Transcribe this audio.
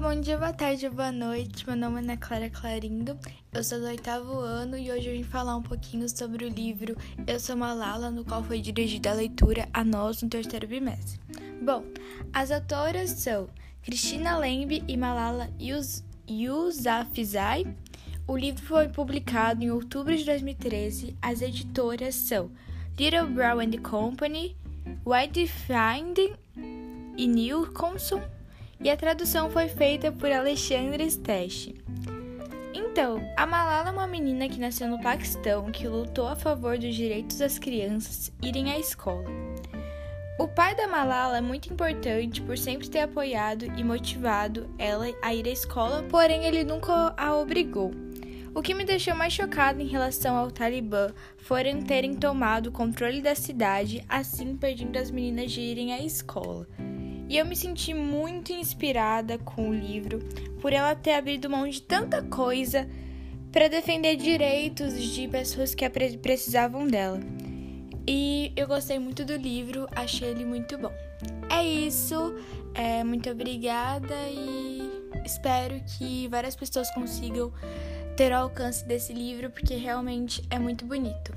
Bom dia, boa tarde, boa noite. Meu nome é Ana Clara Clarindo, eu sou do oitavo ano e hoje eu vim falar um pouquinho sobre o livro Eu Sou Malala, no qual foi dirigida a leitura a nós no terceiro bimestre. Bom, as autoras são Cristina Lembe e Malala Yousafzai. O livro foi publicado em outubro de 2013. As editoras são Little Brown and Company, White Finding e New e a tradução foi feita por Alexandre Stech. Então, a Malala é uma menina que nasceu no Paquistão que lutou a favor dos direitos das crianças irem à escola. O pai da Malala é muito importante por sempre ter apoiado e motivado ela a ir à escola, porém ele nunca a obrigou. O que me deixou mais chocada em relação ao Talibã foram terem tomado o controle da cidade, assim pedindo as meninas de irem à escola. E eu me senti muito inspirada com o livro por ela ter abrido mão de tanta coisa para defender direitos de pessoas que precisavam dela. E eu gostei muito do livro, achei ele muito bom. É isso, é, muito obrigada e espero que várias pessoas consigam ter o alcance desse livro porque realmente é muito bonito.